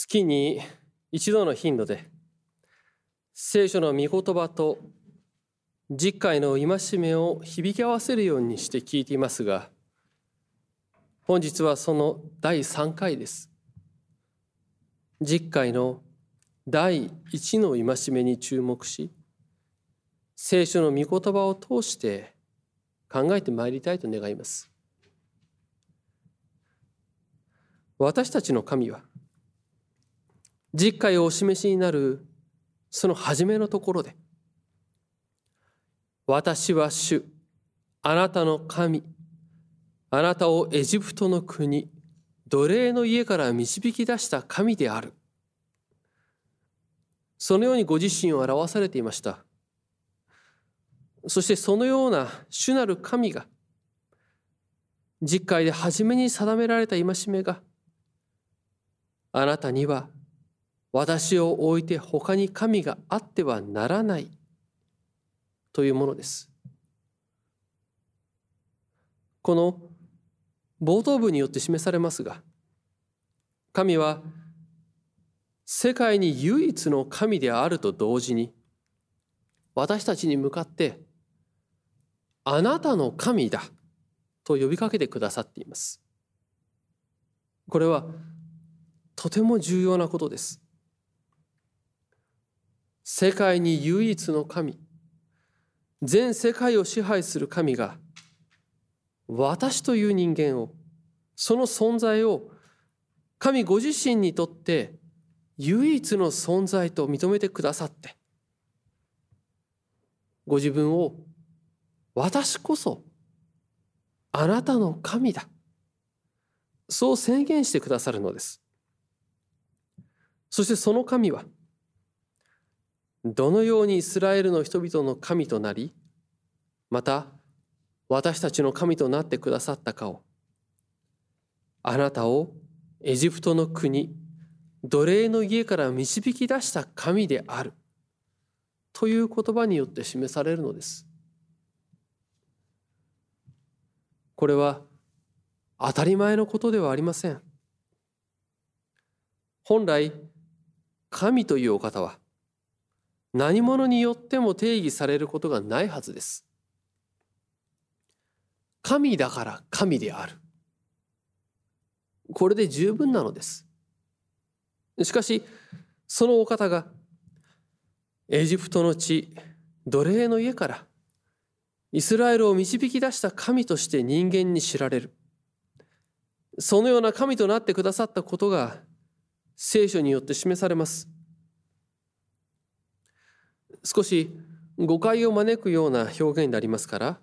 月に一度の頻度で聖書の御言葉と実会の戒めを響き合わせるようにして聞いていますが本日はその第3回です。実会の第1の戒めに注目し聖書の御言葉を通して考えてまいりたいと願います。私たちの神は実会をお示しになるその初めのところで私は主あなたの神あなたをエジプトの国奴隷の家から導き出した神である。そのようにご自身を表されていました。そしてそのような主なる神が実会で初めに定められた戒めがあなたには私を置いて他に神があってはならないというものです。この冒頭部によって示されますが神は世界に唯一の神であると同時に私たちに向かってあなたの神だと呼びかけてくださっています。これはとても重要なことです。世界に唯一の神。全世界を支配する神が私という人間をその存在を神ご自身にとって唯一の存在と認めてくださってご自分を私こそあなたの神だ。そう宣言してくださるのです。そしてその神はどのようにイスラエルの人々の神となりまた私たちの神となってくださったかをあなたをエジプトの国奴隷の家から導き出した神であるという言葉によって示されるのです。これは当たり前のことではありません。本来神というお方は何者によっても定義されることがないはずです。神だから神である。これで十分なのです。しかし、そのお方がエジプトの地、奴隷の家からイスラエルを導き出した神として人間に知られる。そのような神となってくださったことが聖書によって示されます。少し誤解を招くような表現になりますから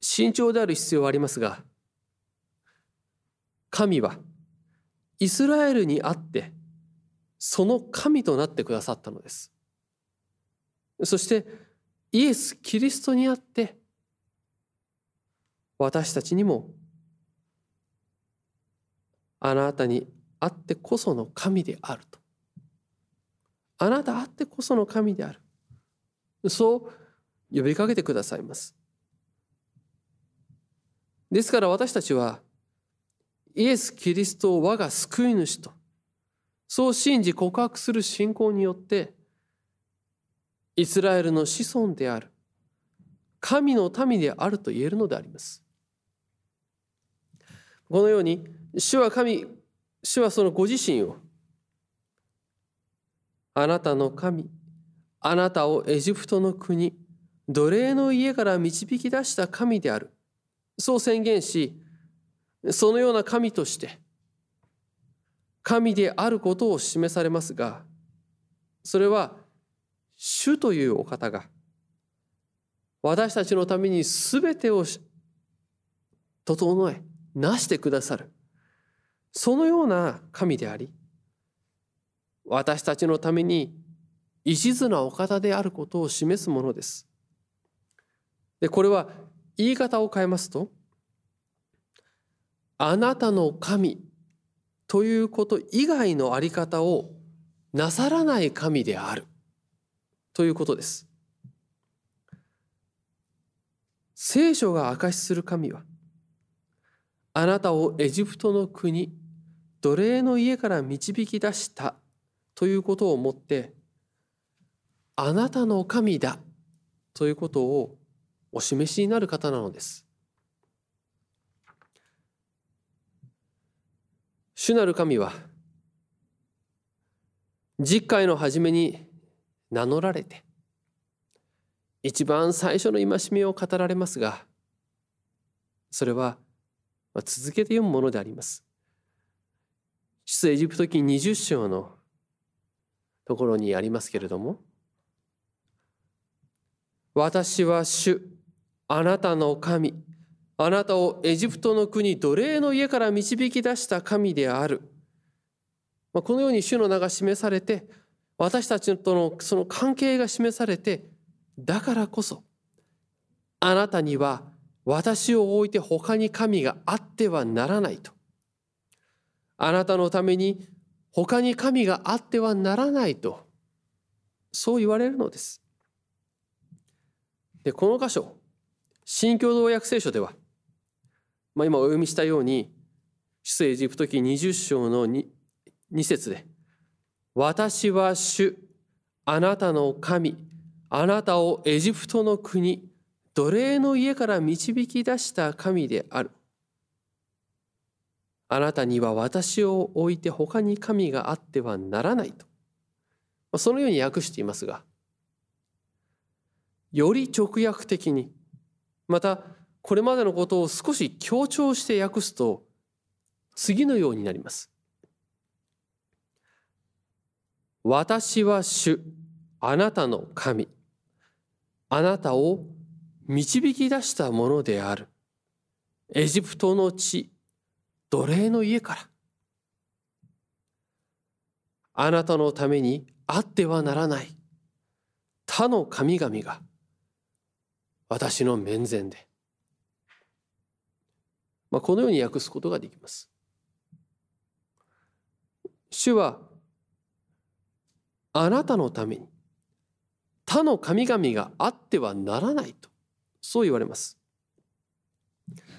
慎重である必要はありますが神はイスラエルにあってその神となってくださったのです。そしてイエス・キリストにあって私たちにもあなたにあってこその神であると。あなたあってこその神である。そう呼びかけてくださいます。ですから私たちはイエス・キリストを我が救い主とそう信じ告白する信仰によってイスラエルの子孫である神の民であると言えるのであります。このように主は神主はそのご自身をあなたの神あなたをエジプトの国奴隷の家から導き出した神である。そう宣言しそのような神として神であることを示されますがそれは主というお方が私たちのために全てを整えなしてくださる。そのような神であり私たちのために一途なお方であることを示すものです。でこれは言い方を変えますと「あなたの神」ということ以外のあり方をなさらない神であるということです。聖書が証しする神はあなたをエジプトの国奴隷の家から導き出したということをもってあなたの神だということをお示しになる方なのです。主なる神は実会の初めに名乗られて一番最初の戒めを語られますがそれは続けて読むものであります。出エジプト記20章のところにありますけれども私は主。あなたの神。あなたをエジプトの国奴隷の家から導き出した神である。まこのように主の名が示されて私たちとのその関係が示されてだからこそあなたには私を置いて他に神があってはならないと。あなたのために他に神があってはならないとそう言われるのです。でこの箇所新共同訳聖書では、まあ、今お読みしたように出エジプト記20章の 2, 2節で「私は主あなたの神あなたをエジプトの国奴隷の家から導き出した神である」あなたには私を置いて他に神があってはならないと。そのように訳していますがより直訳的に。またこれまでのことを少し強調して訳すと次のようになります。私は主あなたの神。あなたを導き出したものである。エジプトの地奴隷の家から。あなたのためにあってはならない。他の神々が私の面前で、まあ、このように訳すことができます。主はあなたのために他の神々があってはならないとそう言われます。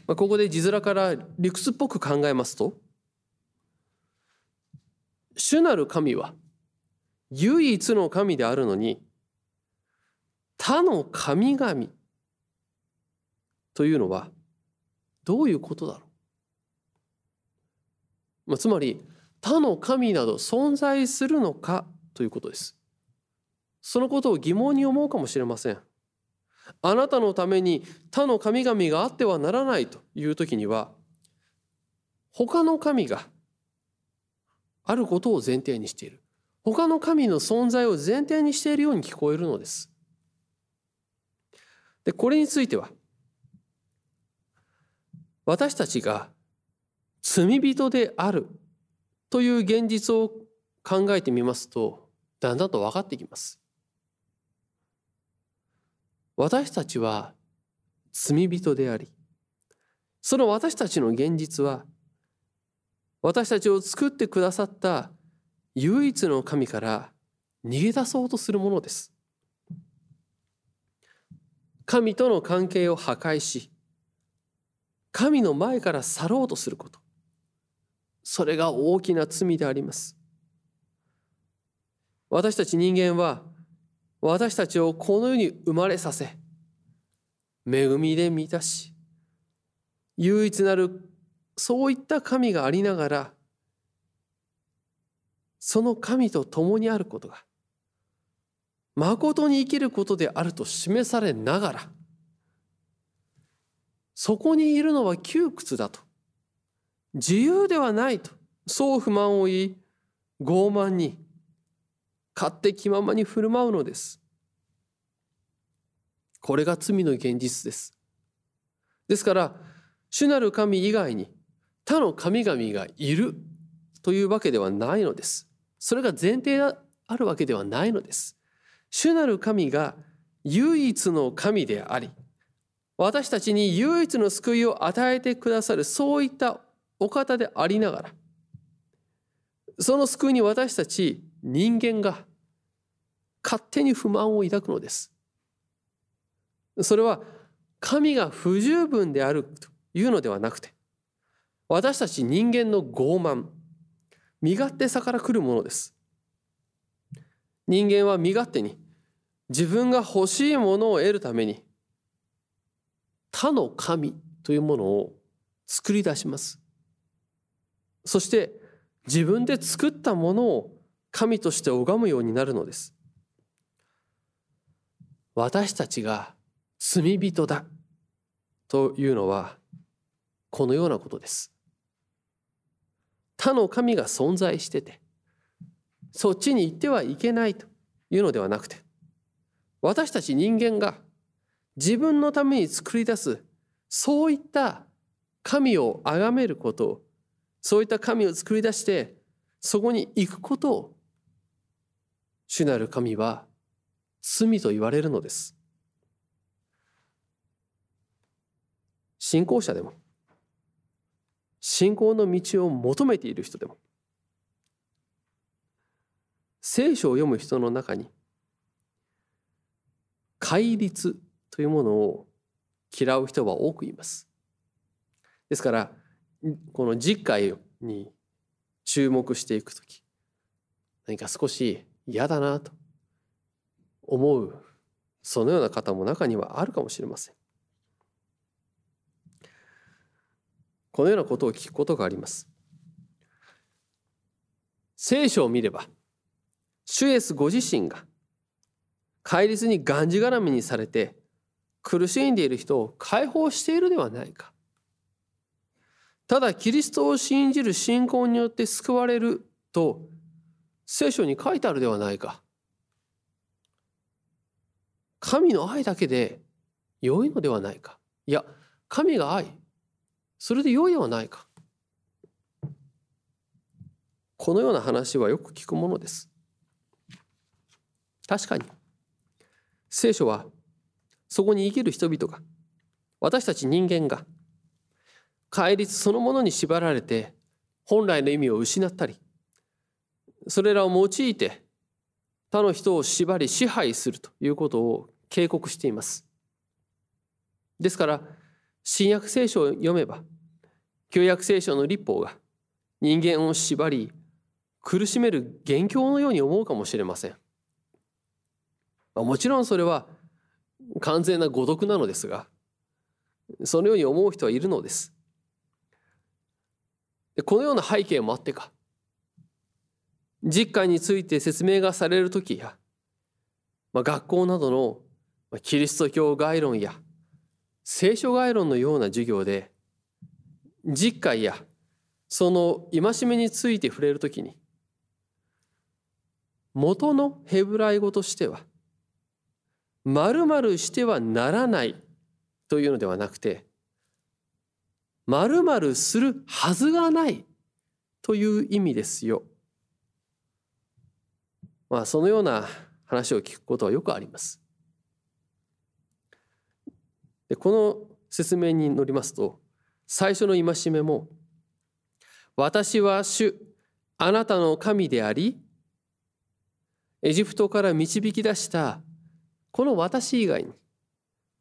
まあ、ここで字面から理屈っぽく考えますと主なる神は唯一の神であるのに他の神々というのはどういうことだろう、まあ、つまり他の神など存在するのかということです。そのことを疑問に思うかもしれません。あなたのために他の神々があってはならないという時には他の神があることを前提にしている他の神の存在を前提にしているように聞こえるのです。でこれについては私たちが罪人であるという現実を考えてみますとだんだんと分かってきます。私たちは罪人でありその私たちの現実は私たちを作ってくださった唯一の神から逃げ出そうとするものです。神との関係を破壊し神の前から去ろうとすること。それが大きな罪であります。私たち人間は私たちをこの世に生まれさせ恵みで満たし唯一なるそういった神がありながらその神と共にあることが誠に生きることであると示されながらそこにいるのは窮屈だと。自由ではないと。そう不満を言い傲慢に勝手気ままに振る舞うのです。これが罪の現実です。ですから主なる神以外に他の神々がいるというわけではないのです。それが前提であるわけではないのです。主なる神が唯一の神であり私たちに唯一の救いを与えてくださるそういったお方でありながらその救いに私たち人間が勝手に不満を抱くのです。それは神が不十分であるというのではなくて私たち人間の傲慢身勝手さから来るものです人間は身勝手に自分が欲しいものを得るために他の神というものを作り出します。そして自分で作ったものを神として拝むようになるのです。私たちが罪人だというのはこのようなことです。他の神が存在しててそっちに行ってはいけないというのではなくて私たち人間が自分のために作り出すそういった神を崇めることそういった神を作り出してそこに行くことを主なる神は罪と言われるのです。信仰者でも信仰の道を求めている人でも聖書を読む人の中に戒律というものを嫌う人は多くいます。ですからこの実会に注目していく時何か少し嫌だなと思うそのような方も中にはあるかもしれません。このようなことを聞くことがあります。聖書を見れば主イエスご自身が戒律にがんじがらめにされて苦しんでいる人を解放しているではないか。ただキリストを信じる信仰によって救われると聖書に書いてあるではないか。神の愛だけで良いのではないか。いや、神が愛、それで良いではないか。このような話はよく聞くものです。確かに、聖書はそこに生きる人々が、私たち人間が、戒律そのものに縛られて本来の意味を失ったり、それらを用いて他の人を縛り支配するということを警告しています。ですから、新約聖書を読めば、旧約聖書の立法が人間を縛り、苦しめる元凶のように思うかもしれません。もちろんそれは完全な誤読なのですが、そのように思う人はいるのです。このような背景もあってか、実会について説明がされる時や、まあ、学校などのキリスト教概論や聖書概論のような授業で実会やその戒めについて触れるときに元のヘブライ語としては〇〇してはならないというのではなくて〇〇するはずがないという意味ですよ。まあそのような話を聞くことはよくあります。でこの説明に乗りますと最初の戒めも「私は主あなたの神でありエジプトから導き出したこの私以外に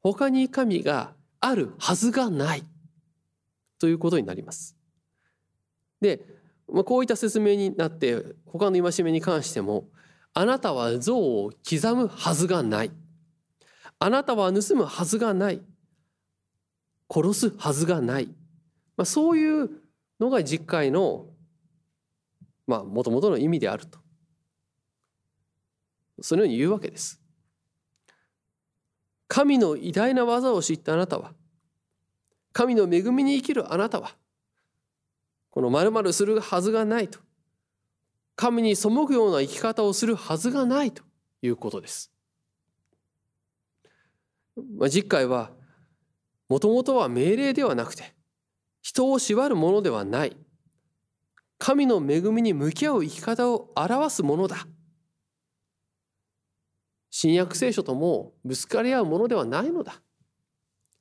他に神があるはずがない」ということになります。でまこういった説明になって他の戒めに関しても「あなたは像を刻むはずがない」「あなたは盗むはずがない」殺すはずがない、まあ、そういうのが実会のまあもともとの意味であるとそのように言うわけです。神の偉大な技を知ったあなたは神の恵みに生きるあなたはこの〇〇するはずがないと神に背くような生き方をするはずがないということです。まあ、実会はもともとは命令ではなくて人を縛るものではない神の恵みに向き合う生き方を表すものだ新約聖書ともぶつかり合うものではないのだ。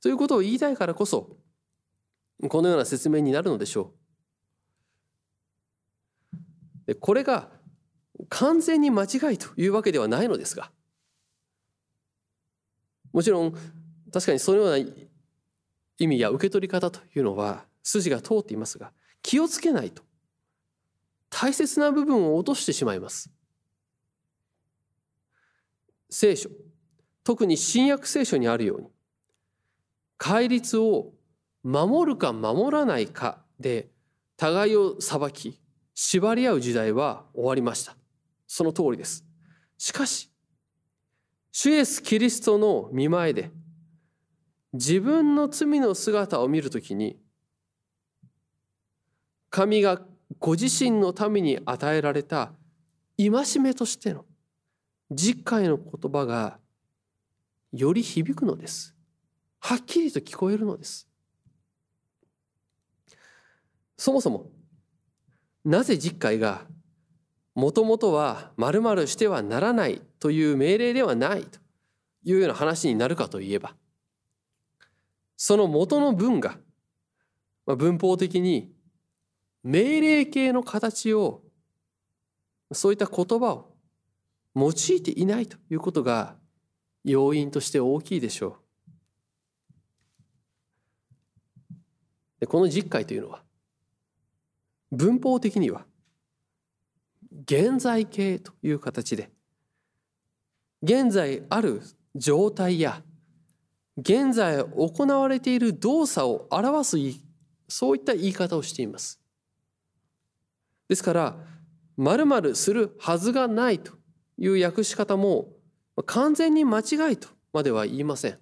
ということを言いたいからこそこのような説明になるのでしょう。でこれが完全に間違いというわけではないのですがもちろん確かにそのような意味や受け取り方というのは筋が通っていますが気をつけないと大切な部分を落としてしまいます。聖書特に新約聖書にあるように戒律を守るか守らないかで互いを裁き縛り合う時代は終わりました。その通りです。しかし主イエス・キリストの見前で自分の罪の姿を見るときに神がご自身のために与えられた戒めとしての実会の言葉がより響くのです。はっきりと聞こえるのです。そもそもなぜ実会がもともとは〇〇してはならないという命令ではないというような話になるかといえばその元の文が文法的に命令形の形をそういった言葉を用いていないということが要因として大きいでしょう。でこの実会というのは文法的には現在形という形で現在ある状態や現在行われている動作を表すそういった言い方をしています。ですから〇〇するはずがないという訳し方も完全に間違いとまでは言いません。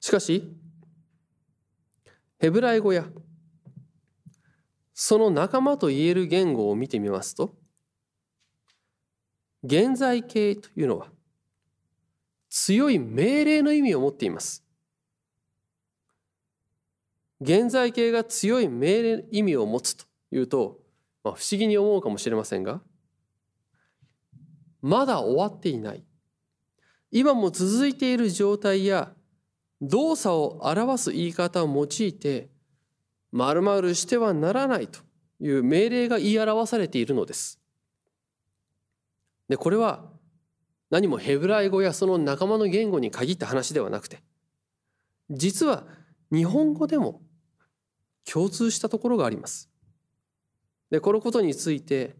しかしヘブライ語やその仲間と言える言語を見てみますと現在形というのは強い命令の意味を持っています。現在形が強い命令意味を持つというと、まあ、不思議に思うかもしれませんがまだ終わっていない今も続いている状態や動作を表す言い方を用いて丸々してはならないという命令が言い表されているのです。でこれは何もヘブライ語やその仲間の言語に限った話ではなくて実は日本語でも共通したところがあります。でこのことについて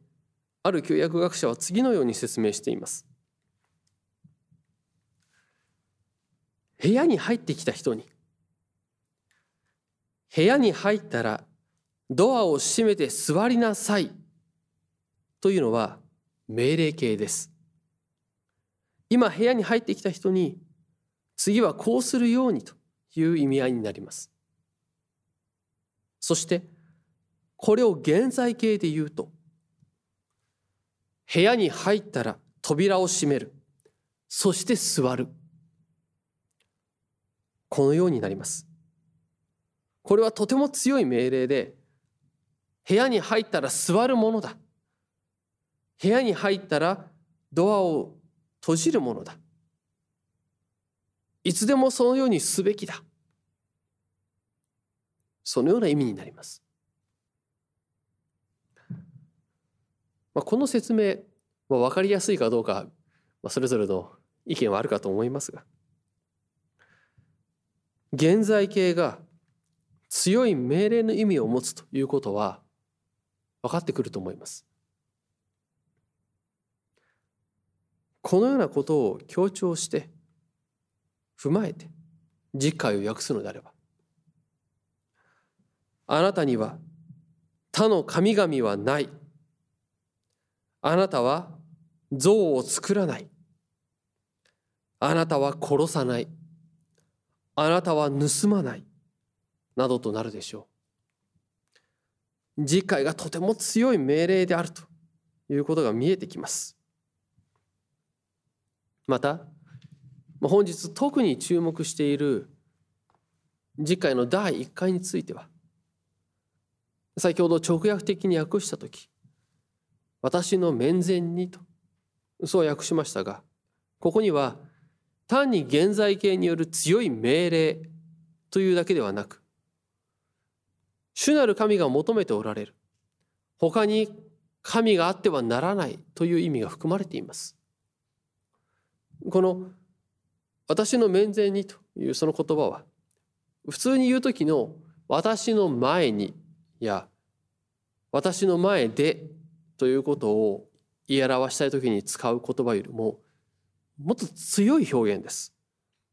ある旧約学者は次のように説明しています。部屋に入ってきた人に部屋に入ったらドアを閉めて座りなさいというのは命令形です。今部屋に入ってきた人に次はこうするようにという意味合いになります。そしてこれを現在形で言うと部屋に入ったら扉を閉める。そして座る。このようになります。これはとても強い命令で部屋に入ったら座るものだ。部屋に入ったらドアを閉じるものだ。いつでもそのようにすべきだ。そのような意味になります。まあ、この説明、まあ、分かりやすいかどうか、まあ、それぞれの意見はあるかと思いますが現在形が強い命令の意味を持つということは分かってくると思います。このようなことを強調して踏まえて実会を訳すのであればあなたには他の神々はない。あなたは像を作らない。あなたは殺さない。あなたは盗まない。などとなるでしょう。次回がとても強い命令であるということが見えてきます。また、本日特に注目している次回の第1回については、先ほど直訳的に訳した時私の面前にとそう訳しましたがここには単に現在形による強い命令というだけではなく主なる神が求めておられる。他に神があってはならないという意味が含まれています。この私の面前にというその言葉は普通に言う時の私の前にや私の前でということを言い表したい時に使う言葉よりももっと強い表現です。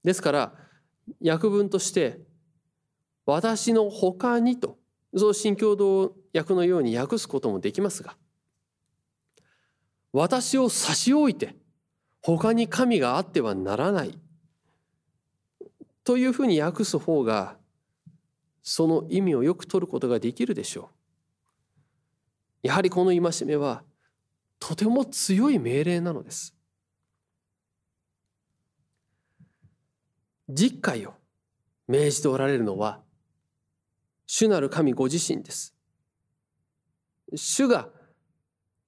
ですから訳文として「私の他に」とそう新共同訳のように訳すこともできますが私を差し置いて他に神があってはならないというふうに訳す方がその意味をよく取ることができるでしょう。やはりこの戒めはとても強い命令なのです。実会を命じておられるのは主なる神ご自身です。主が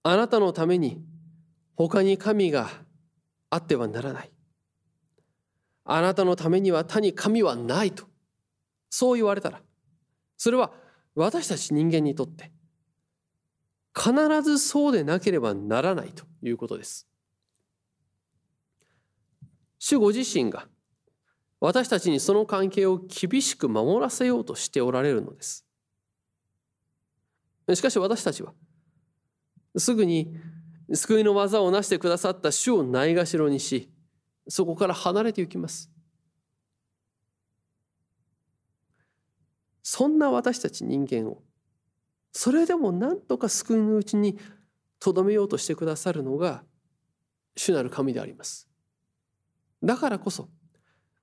あなたのために他に神があってはならない。あなたのためには他に神はないとそう言われたらそれは私たち人間にとって必ずそうでなければならないということです。主ご自身が私たちにその関係を厳しく守らせようとしておられるのです。しかし私たちはすぐに救いの技を成してくださった主をないがしろにしそこから離れていきます。そんな私たち人間をそれでも何とか救いのうちにとどめようとしてくださるのが主なる神であります。だからこそ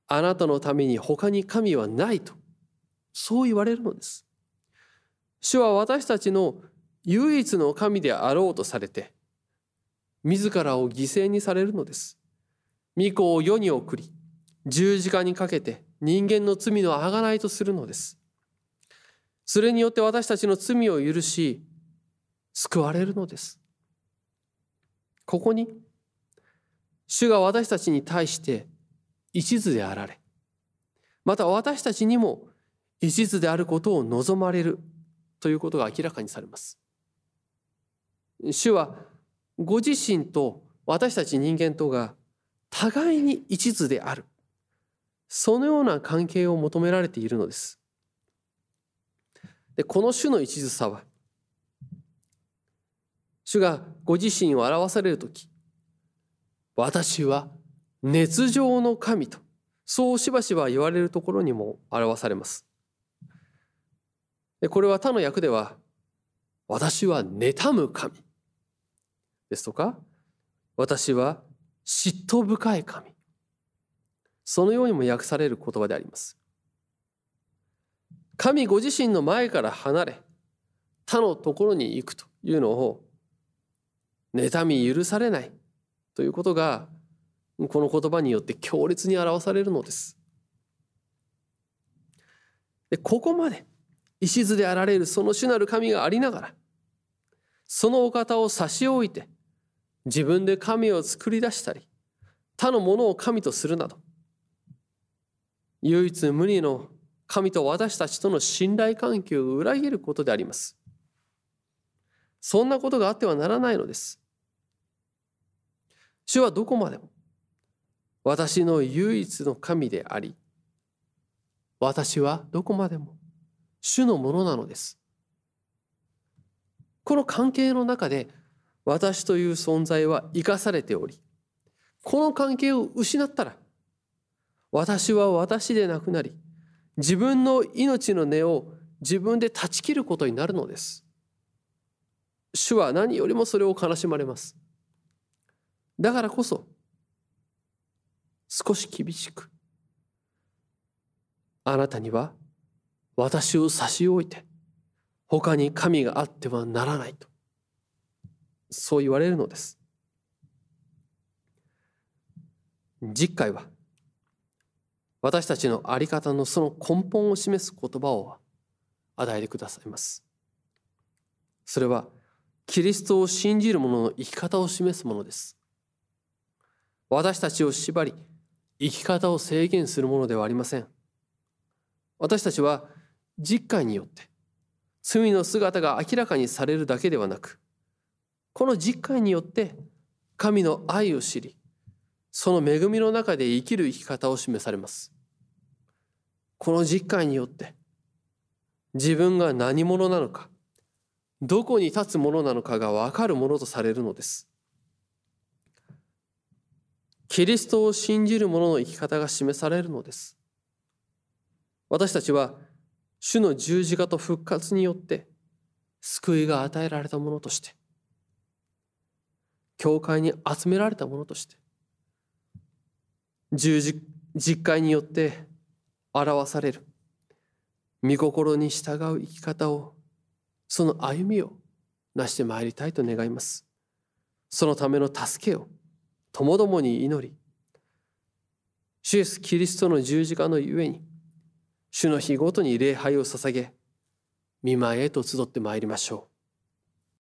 あなたのために他に神はないとそう言われるのです。主は私たちの唯一の神であろうとされて自らを犠牲にされるのです。御子を世に送り十字架にかけて人間の罪のあがないとするのです。それによって私たちの罪を許し救われるのです。ここに主が私たちに対して一途であられまた私たちにも一途であることを望まれるということが明らかにされます。主はご自身と私たち人間とが互いに一途であるそのような関係を求められているのです。でこの種の一途さは主がご自身を表される時私は熱情の神とそうしばしば言われるところにも表されます。でこれは他の訳では私は妬む神。ですとか私は嫉妬深い神。そのようにも訳される言葉であります。神ご自身の前から離れ他のところに行くというのを妬み許されないということがこの言葉によって強烈に表されるのです。でここまで石図であられるその主なる神がありながらそのお方を差し置いて自分で神を作り出したり他のものを神とするなど唯一無二の神と私たちとの信頼関係を裏切ることであります。そんなことがあってはならないのです。主はどこまでも私の唯一の神であり、私はどこまでも主のものなのです。この関係の中で私という存在は生かされており、この関係を失ったら、私は私でなくなり、自分の命の根を自分で断ち切ることになるのです。主は何よりもそれを悲しまれます。だからこそ少し厳しくあなたには私を差し置いて他に神があってはならないとそう言われるのです。実会は私たちの在り方のその根本を示す言葉を与えてくださいます。それはキリストを信じる者の生き方を示すものです。私たちを縛り生き方を制限するものではありません。私たちは実会によって罪の姿が明らかにされるだけではなくこの実会によって神の愛を知りその恵みの中で生きる生き方を示されます。この実会によって自分が何者なのかどこに立つものなのかが分かるものとされるのです。キリストを信じる者の生き方が示されるのです。私たちは主の十字架と復活によって救いが与えられたものとして教会に集められたものとして十字実会によって表される。御心に従う生き方をその歩みをなしてまいりたいと願います。そのための助けをともどもに祈り主イエスキリストの十字架のゆえに主の日ごとに礼拝を捧げ見舞いへと集ってまいりましょう。